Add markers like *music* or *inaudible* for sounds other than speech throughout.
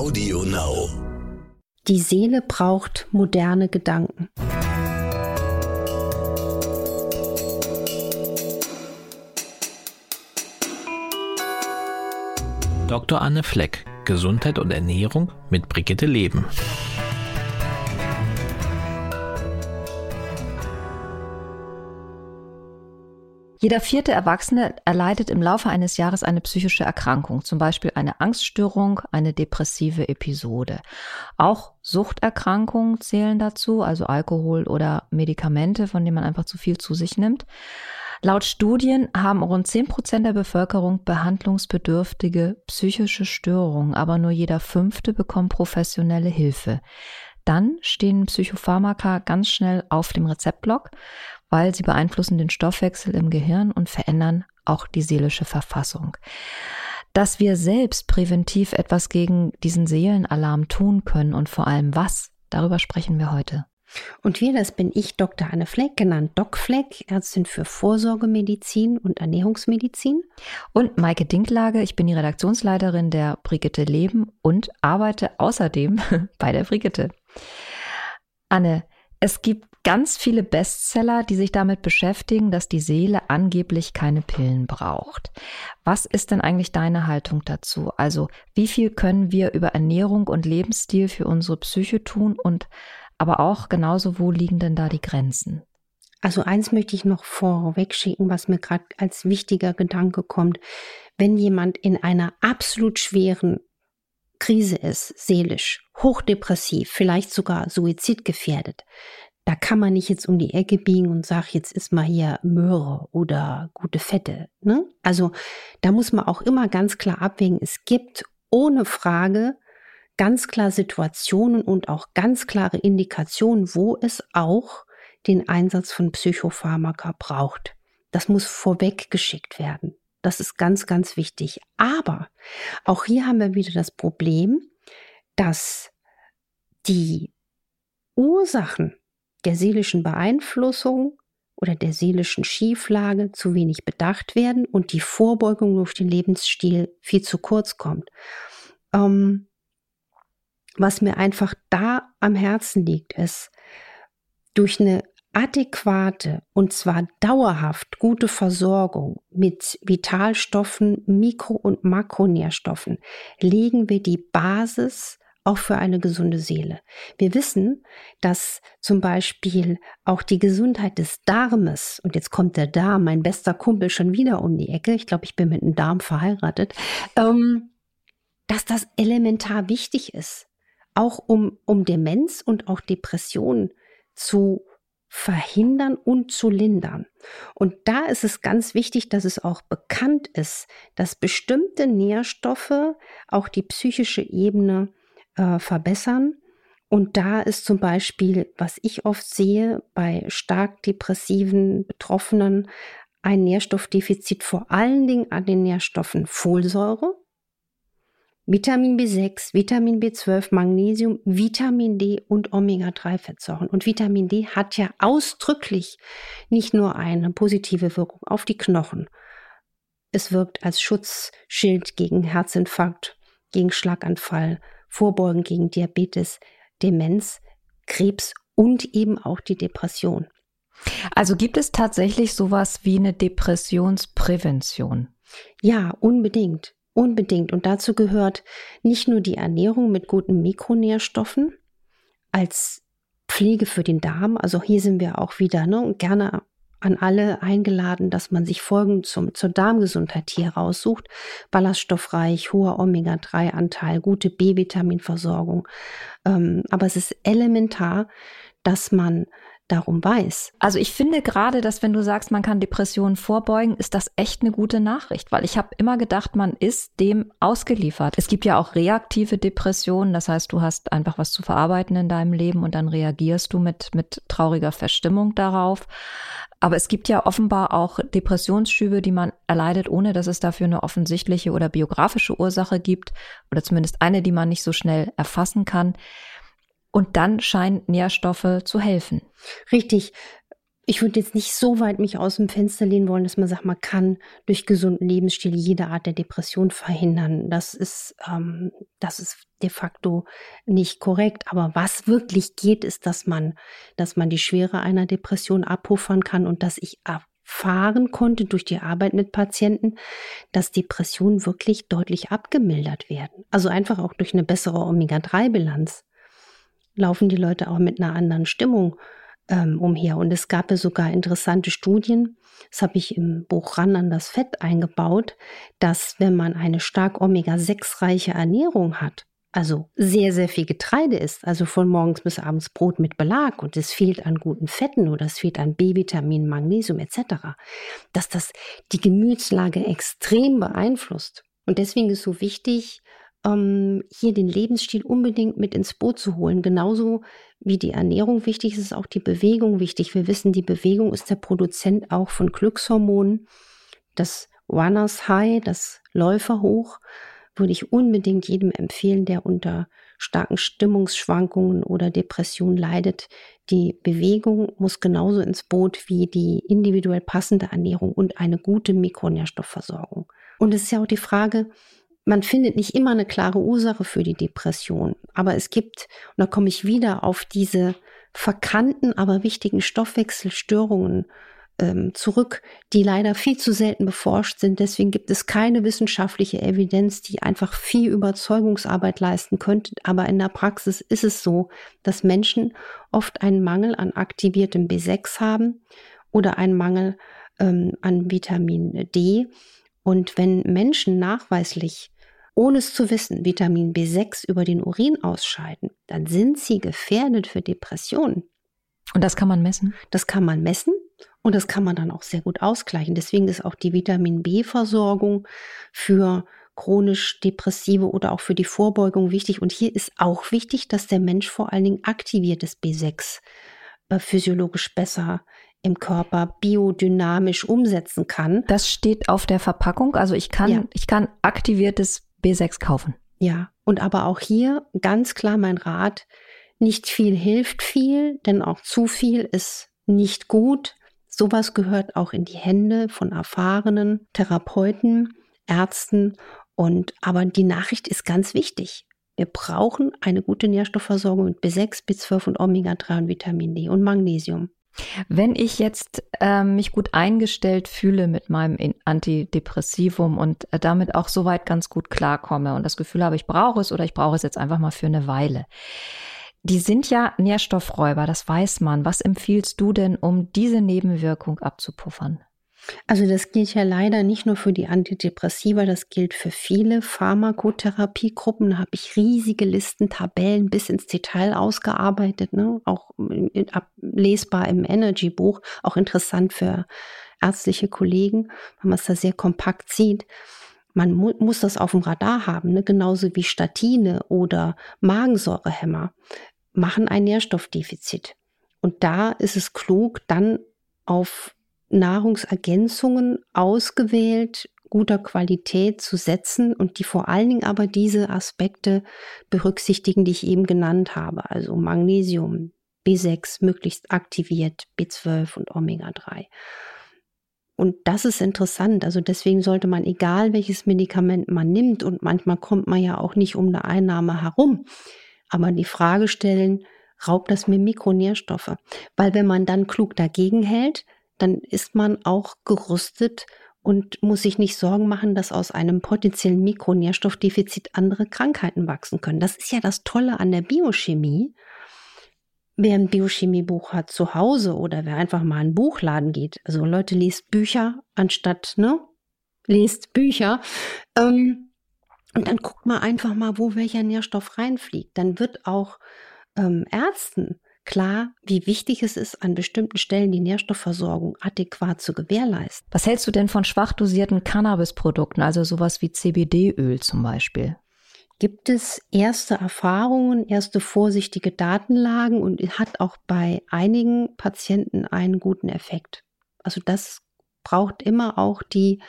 Audio Now. Die Seele braucht moderne Gedanken. Dr. Anne Fleck, Gesundheit und Ernährung mit Brigitte Leben. Jeder vierte Erwachsene erleidet im Laufe eines Jahres eine psychische Erkrankung, zum Beispiel eine Angststörung, eine depressive Episode. Auch Suchterkrankungen zählen dazu, also Alkohol oder Medikamente, von denen man einfach zu viel zu sich nimmt. Laut Studien haben rund 10 Prozent der Bevölkerung behandlungsbedürftige psychische Störungen, aber nur jeder fünfte bekommt professionelle Hilfe. Dann stehen Psychopharmaka ganz schnell auf dem Rezeptblock weil sie beeinflussen den Stoffwechsel im Gehirn und verändern auch die seelische Verfassung. Dass wir selbst präventiv etwas gegen diesen Seelenalarm tun können und vor allem was, darüber sprechen wir heute. Und wir, das bin ich, Dr. Anne Fleck, genannt Doc Fleck, Ärztin für Vorsorgemedizin und Ernährungsmedizin. Und Maike Dinklage, ich bin die Redaktionsleiterin der Brigitte Leben und arbeite außerdem *laughs* bei der Brigitte. Anne, es gibt ganz viele Bestseller, die sich damit beschäftigen, dass die Seele angeblich keine Pillen braucht. Was ist denn eigentlich deine Haltung dazu? Also, wie viel können wir über Ernährung und Lebensstil für unsere Psyche tun und aber auch genauso, wo liegen denn da die Grenzen? Also eins möchte ich noch vorweg schicken, was mir gerade als wichtiger Gedanke kommt. Wenn jemand in einer absolut schweren Krise ist, seelisch, hochdepressiv, vielleicht sogar suizidgefährdet, da kann man nicht jetzt um die Ecke biegen und sagen, jetzt ist mal hier Möhre oder gute Fette. Ne? Also da muss man auch immer ganz klar abwägen. Es gibt ohne Frage ganz klar Situationen und auch ganz klare Indikationen, wo es auch den Einsatz von Psychopharmaka braucht. Das muss vorweg geschickt werden. Das ist ganz, ganz wichtig. Aber auch hier haben wir wieder das Problem, dass die Ursachen der seelischen Beeinflussung oder der seelischen Schieflage zu wenig bedacht werden und die Vorbeugung durch den Lebensstil viel zu kurz kommt. Ähm, was mir einfach da am Herzen liegt, ist, durch eine adäquate und zwar dauerhaft gute Versorgung mit Vitalstoffen, Mikro- und Makronährstoffen legen wir die Basis auch für eine gesunde Seele. Wir wissen, dass zum Beispiel auch die Gesundheit des Darmes, und jetzt kommt der Darm, mein bester Kumpel, schon wieder um die Ecke, ich glaube, ich bin mit einem Darm verheiratet, ähm, dass das elementar wichtig ist, auch um, um Demenz und auch Depressionen zu verhindern und zu lindern. Und da ist es ganz wichtig, dass es auch bekannt ist, dass bestimmte Nährstoffe auch die psychische Ebene äh, verbessern. Und da ist zum Beispiel, was ich oft sehe bei stark depressiven Betroffenen, ein Nährstoffdefizit vor allen Dingen an den Nährstoffen Folsäure, Vitamin B6, Vitamin B12, Magnesium, Vitamin D und Omega-3-Fettsäuren. Und Vitamin D hat ja ausdrücklich nicht nur eine positive Wirkung auf die Knochen. Es wirkt als Schutzschild gegen Herzinfarkt, gegen Schlaganfall, Vorbeugen gegen Diabetes, Demenz, Krebs und eben auch die Depression. Also gibt es tatsächlich sowas wie eine Depressionsprävention? Ja, unbedingt. Unbedingt. Und dazu gehört nicht nur die Ernährung mit guten Mikronährstoffen als Pflege für den Darm. Also hier sind wir auch wieder ne, gerne an alle eingeladen, dass man sich Folgen zum, zur Darmgesundheit hier raussucht. Ballaststoffreich, hoher Omega-3-Anteil, gute B-Vitaminversorgung. Ähm, aber es ist elementar, dass man darum weiß. Also ich finde gerade, dass wenn du sagst, man kann Depressionen vorbeugen, ist das echt eine gute Nachricht, weil ich habe immer gedacht, man ist dem ausgeliefert. Es gibt ja auch reaktive Depressionen, das heißt, du hast einfach was zu verarbeiten in deinem Leben und dann reagierst du mit mit trauriger Verstimmung darauf. Aber es gibt ja offenbar auch Depressionsschübe, die man erleidet, ohne dass es dafür eine offensichtliche oder biografische Ursache gibt oder zumindest eine, die man nicht so schnell erfassen kann. Und dann scheinen Nährstoffe zu helfen. Richtig. ich würde jetzt nicht so weit mich aus dem Fenster lehnen wollen, dass man sagt, man kann durch gesunden Lebensstil jede Art der Depression verhindern. Das ist, ähm, das ist de facto nicht korrekt. Aber was wirklich geht, ist, dass man, dass man die Schwere einer Depression abpuffern kann und dass ich erfahren konnte durch die Arbeit mit Patienten, dass Depressionen wirklich deutlich abgemildert werden. Also einfach auch durch eine bessere Omega-3-Bilanz laufen die Leute auch mit einer anderen Stimmung ähm, umher. Und es gab ja sogar interessante Studien, das habe ich im Buch Ran an das Fett eingebaut, dass wenn man eine stark Omega-6-reiche Ernährung hat, also sehr, sehr viel Getreide ist, also von morgens bis abends Brot mit Belag und es fehlt an guten Fetten oder es fehlt an B-Vitamin, Magnesium etc., dass das die Gemütslage extrem beeinflusst. Und deswegen ist so wichtig, ähm, hier den Lebensstil unbedingt mit ins Boot zu holen. Genauso wie die Ernährung wichtig ist, ist auch die Bewegung wichtig. Wir wissen, die Bewegung ist der Produzent auch von Glückshormonen. Das Runners High, das Läuferhoch, würde ich unbedingt jedem empfehlen, der unter starken Stimmungsschwankungen oder Depressionen leidet. Die Bewegung muss genauso ins Boot wie die individuell passende Ernährung und eine gute Mikronährstoffversorgung. Und es ist ja auch die Frage, man findet nicht immer eine klare Ursache für die Depression, aber es gibt, und da komme ich wieder auf diese verkannten, aber wichtigen Stoffwechselstörungen ähm, zurück, die leider viel zu selten beforscht sind. Deswegen gibt es keine wissenschaftliche Evidenz, die einfach viel Überzeugungsarbeit leisten könnte. Aber in der Praxis ist es so, dass Menschen oft einen Mangel an aktiviertem B6 haben oder einen Mangel ähm, an Vitamin D. Und wenn Menschen nachweislich ohne es zu wissen, Vitamin B6 über den Urin ausscheiden, dann sind sie gefährdet für Depressionen. Und das kann man messen? Das kann man messen und das kann man dann auch sehr gut ausgleichen. Deswegen ist auch die Vitamin B-Versorgung für chronisch Depressive oder auch für die Vorbeugung wichtig. Und hier ist auch wichtig, dass der Mensch vor allen Dingen aktiviertes B6 äh, physiologisch besser im Körper biodynamisch umsetzen kann. Das steht auf der Verpackung. Also ich kann, ja. ich kann aktiviertes B6 kaufen. Ja, und aber auch hier ganz klar mein Rat, nicht viel hilft viel, denn auch zu viel ist nicht gut. Sowas gehört auch in die Hände von erfahrenen Therapeuten, Ärzten und aber die Nachricht ist ganz wichtig. Wir brauchen eine gute Nährstoffversorgung mit B6, B12 und Omega-3 und Vitamin D und Magnesium. Wenn ich jetzt äh, mich gut eingestellt fühle mit meinem Antidepressivum und äh, damit auch soweit ganz gut klarkomme und das Gefühl habe, ich brauche es oder ich brauche es jetzt einfach mal für eine Weile. Die sind ja Nährstoffräuber, das weiß man. Was empfiehlst du denn, um diese Nebenwirkung abzupuffern? Also das gilt ja leider nicht nur für die Antidepressiva, das gilt für viele Pharmakotherapiegruppen. Da habe ich riesige Listen, Tabellen bis ins Detail ausgearbeitet, ne? auch lesbar im Energy-Buch, auch interessant für ärztliche Kollegen, wenn man es da sehr kompakt sieht. Man mu muss das auf dem Radar haben, ne? genauso wie Statine oder Magensäurehämmer machen ein Nährstoffdefizit. Und da ist es klug, dann auf Nahrungsergänzungen ausgewählt, guter Qualität zu setzen und die vor allen Dingen aber diese Aspekte berücksichtigen, die ich eben genannt habe. Also Magnesium, B6 möglichst aktiviert, B12 und Omega-3. Und das ist interessant. Also deswegen sollte man, egal welches Medikament man nimmt, und manchmal kommt man ja auch nicht um eine Einnahme herum, aber die Frage stellen, raubt das mir Mikronährstoffe? Weil wenn man dann klug dagegen hält, dann ist man auch gerüstet und muss sich nicht Sorgen machen, dass aus einem potenziellen Mikronährstoffdefizit andere Krankheiten wachsen können. Das ist ja das Tolle an der Biochemie. Wer ein Biochemiebuch hat zu Hause oder wer einfach mal in einen Buchladen geht, also Leute liest Bücher anstatt, ne, lest Bücher, ähm, und dann guckt mal einfach mal, wo welcher Nährstoff reinfliegt. Dann wird auch ähm, Ärzten klar, wie wichtig es ist, an bestimmten Stellen die Nährstoffversorgung adäquat zu gewährleisten. Was hältst du denn von schwach dosierten Cannabisprodukten, also sowas wie CBD-Öl zum Beispiel? Gibt es erste Erfahrungen, erste vorsichtige Datenlagen und hat auch bei einigen Patienten einen guten Effekt. Also das braucht immer auch die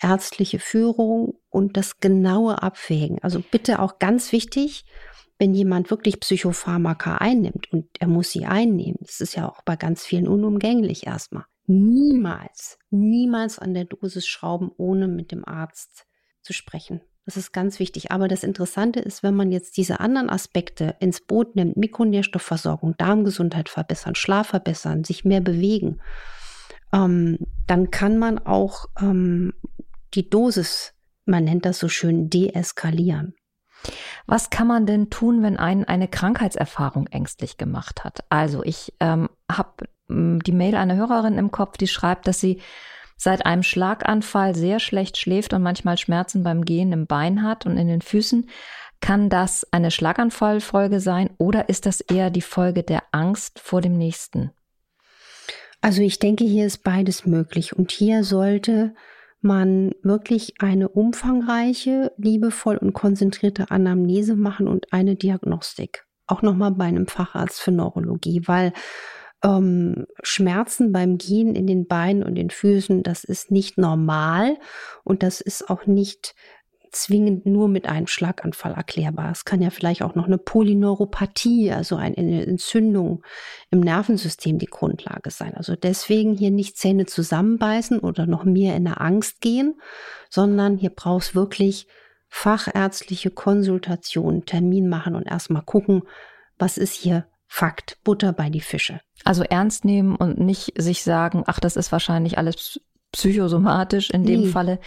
ärztliche Führung und das genaue Abwägen. Also bitte auch ganz wichtig, wenn jemand wirklich Psychopharmaka einnimmt und er muss sie einnehmen, das ist ja auch bei ganz vielen unumgänglich erstmal, niemals, niemals an der Dosis schrauben, ohne mit dem Arzt zu sprechen. Das ist ganz wichtig. Aber das Interessante ist, wenn man jetzt diese anderen Aspekte ins Boot nimmt, Mikronährstoffversorgung, Darmgesundheit verbessern, Schlaf verbessern, sich mehr bewegen, ähm, dann kann man auch ähm, die Dosis, man nennt das so schön, deeskalieren. Was kann man denn tun, wenn einen eine Krankheitserfahrung ängstlich gemacht hat? Also ich ähm, habe hm, die Mail einer Hörerin im Kopf, die schreibt, dass sie seit einem Schlaganfall sehr schlecht schläft und manchmal Schmerzen beim Gehen im Bein hat und in den Füßen. Kann das eine Schlaganfallfolge sein oder ist das eher die Folge der Angst vor dem nächsten? Also ich denke, hier ist beides möglich und hier sollte man wirklich eine umfangreiche, liebevoll und konzentrierte Anamnese machen und eine Diagnostik. Auch nochmal bei einem Facharzt für Neurologie, weil ähm, Schmerzen beim Gehen in den Beinen und den Füßen, das ist nicht normal und das ist auch nicht zwingend nur mit einem Schlaganfall erklärbar. Es kann ja vielleicht auch noch eine Polyneuropathie, also eine Entzündung im Nervensystem die Grundlage sein. Also deswegen hier nicht Zähne zusammenbeißen oder noch mehr in der Angst gehen, sondern hier brauchst wirklich fachärztliche Konsultation, Termin machen und erstmal gucken, was ist hier Fakt, Butter bei die Fische. Also ernst nehmen und nicht sich sagen, ach, das ist wahrscheinlich alles psychosomatisch in dem nee. Falle,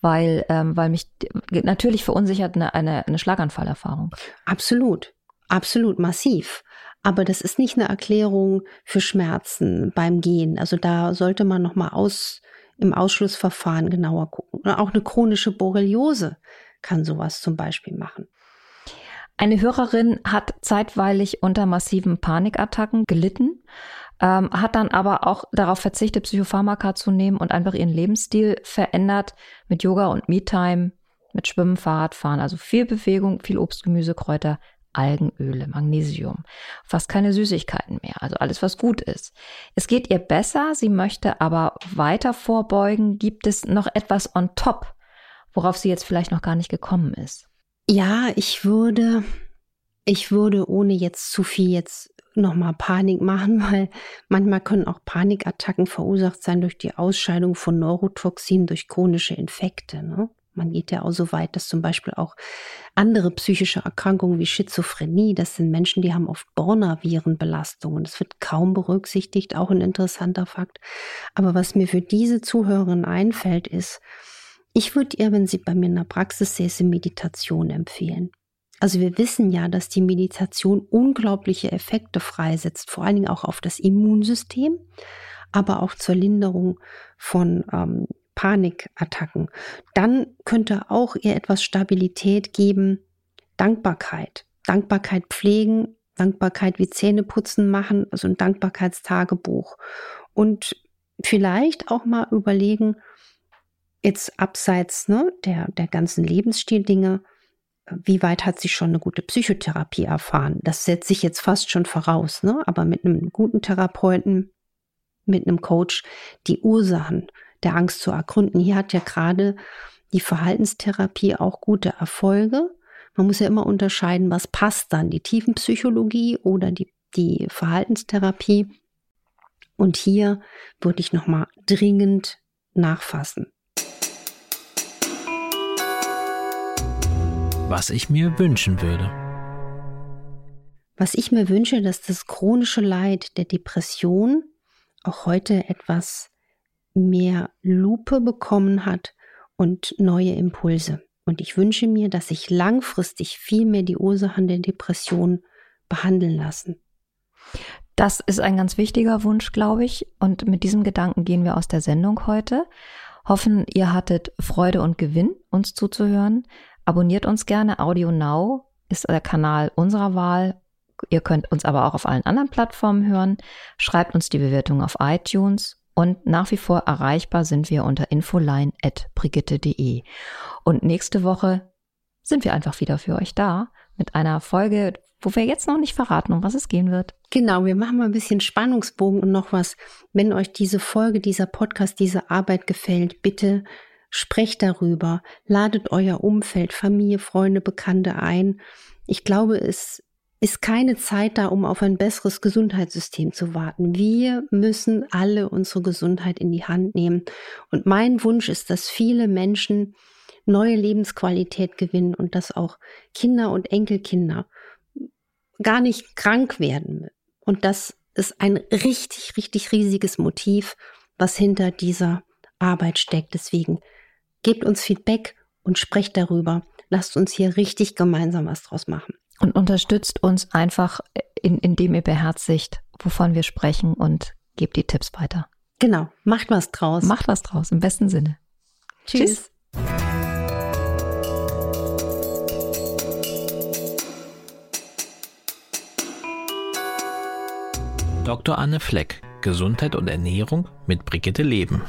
weil, ähm, weil mich natürlich verunsichert eine, eine, eine Schlaganfallerfahrung. Absolut, absolut massiv. Aber das ist nicht eine Erklärung für Schmerzen beim Gehen. Also da sollte man nochmal aus, im Ausschlussverfahren genauer gucken. Oder auch eine chronische Borreliose kann sowas zum Beispiel machen. Eine Hörerin hat zeitweilig unter massiven Panikattacken gelitten ähm, hat dann aber auch darauf verzichtet, Psychopharmaka zu nehmen und einfach ihren Lebensstil verändert mit Yoga und Me-Time, mit Schwimmen, Fahrradfahren, also viel Bewegung, viel Obst, Gemüse, Kräuter, Algenöle, Magnesium, fast keine Süßigkeiten mehr, also alles, was gut ist. Es geht ihr besser, sie möchte aber weiter vorbeugen. Gibt es noch etwas on top, worauf sie jetzt vielleicht noch gar nicht gekommen ist? Ja, ich würde, ich würde, ohne jetzt zu viel jetzt nochmal Panik machen, *laughs* weil manchmal können auch Panikattacken verursacht sein durch die Ausscheidung von Neurotoxinen durch chronische Infekte. Ne? Man geht ja auch so weit, dass zum Beispiel auch andere psychische Erkrankungen wie Schizophrenie, das sind Menschen, die haben oft Borna-Virenbelastungen. Das wird kaum berücksichtigt, auch ein interessanter Fakt. Aber was mir für diese Zuhörerin einfällt, ist, ich würde ihr, wenn sie bei mir in der Praxis säße, Meditation empfehlen. Also wir wissen ja, dass die Meditation unglaubliche Effekte freisetzt, vor allen Dingen auch auf das Immunsystem, aber auch zur Linderung von ähm, Panikattacken. Dann könnte auch ihr etwas Stabilität geben, Dankbarkeit. Dankbarkeit pflegen, Dankbarkeit wie Zähne putzen machen, also ein Dankbarkeitstagebuch. Und vielleicht auch mal überlegen, jetzt abseits ne, der, der ganzen Lebensstil-Dinge, wie weit hat sie schon eine gute Psychotherapie erfahren? Das setzt sich jetzt fast schon voraus, ne? aber mit einem guten Therapeuten, mit einem Coach, die Ursachen der Angst zu ergründen. Hier hat ja gerade die Verhaltenstherapie auch gute Erfolge. Man muss ja immer unterscheiden, was passt dann, die Tiefenpsychologie oder die, die Verhaltenstherapie. Und hier würde ich nochmal dringend nachfassen. Was ich mir wünschen würde. Was ich mir wünsche, dass das chronische Leid der Depression auch heute etwas mehr Lupe bekommen hat und neue Impulse. Und ich wünsche mir, dass sich langfristig viel mehr die Ursachen der Depression behandeln lassen. Das ist ein ganz wichtiger Wunsch, glaube ich. Und mit diesem Gedanken gehen wir aus der Sendung heute. Hoffen, ihr hattet Freude und Gewinn, uns zuzuhören. Abonniert uns gerne. Audio Now ist der Kanal unserer Wahl. Ihr könnt uns aber auch auf allen anderen Plattformen hören. Schreibt uns die Bewertung auf iTunes. Und nach wie vor erreichbar sind wir unter infoline.brigitte.de. Und nächste Woche sind wir einfach wieder für euch da mit einer Folge, wo wir jetzt noch nicht verraten, um was es gehen wird. Genau, wir machen mal ein bisschen Spannungsbogen und noch was. Wenn euch diese Folge, dieser Podcast, diese Arbeit gefällt, bitte Sprecht darüber, ladet euer Umfeld, Familie, Freunde, Bekannte ein. Ich glaube, es ist keine Zeit da, um auf ein besseres Gesundheitssystem zu warten. Wir müssen alle unsere Gesundheit in die Hand nehmen. Und mein Wunsch ist, dass viele Menschen neue Lebensqualität gewinnen und dass auch Kinder und Enkelkinder gar nicht krank werden. Und das ist ein richtig, richtig riesiges Motiv, was hinter dieser Arbeit steckt. Deswegen gebt uns Feedback und sprecht darüber. Lasst uns hier richtig gemeinsam was draus machen. Und unterstützt uns einfach, in, indem ihr beherzigt, wovon wir sprechen und gebt die Tipps weiter. Genau, macht was draus. Macht was draus, im besten Sinne. Tschüss. Tschüss. Dr. Anne Fleck, Gesundheit und Ernährung mit Brigitte Leben.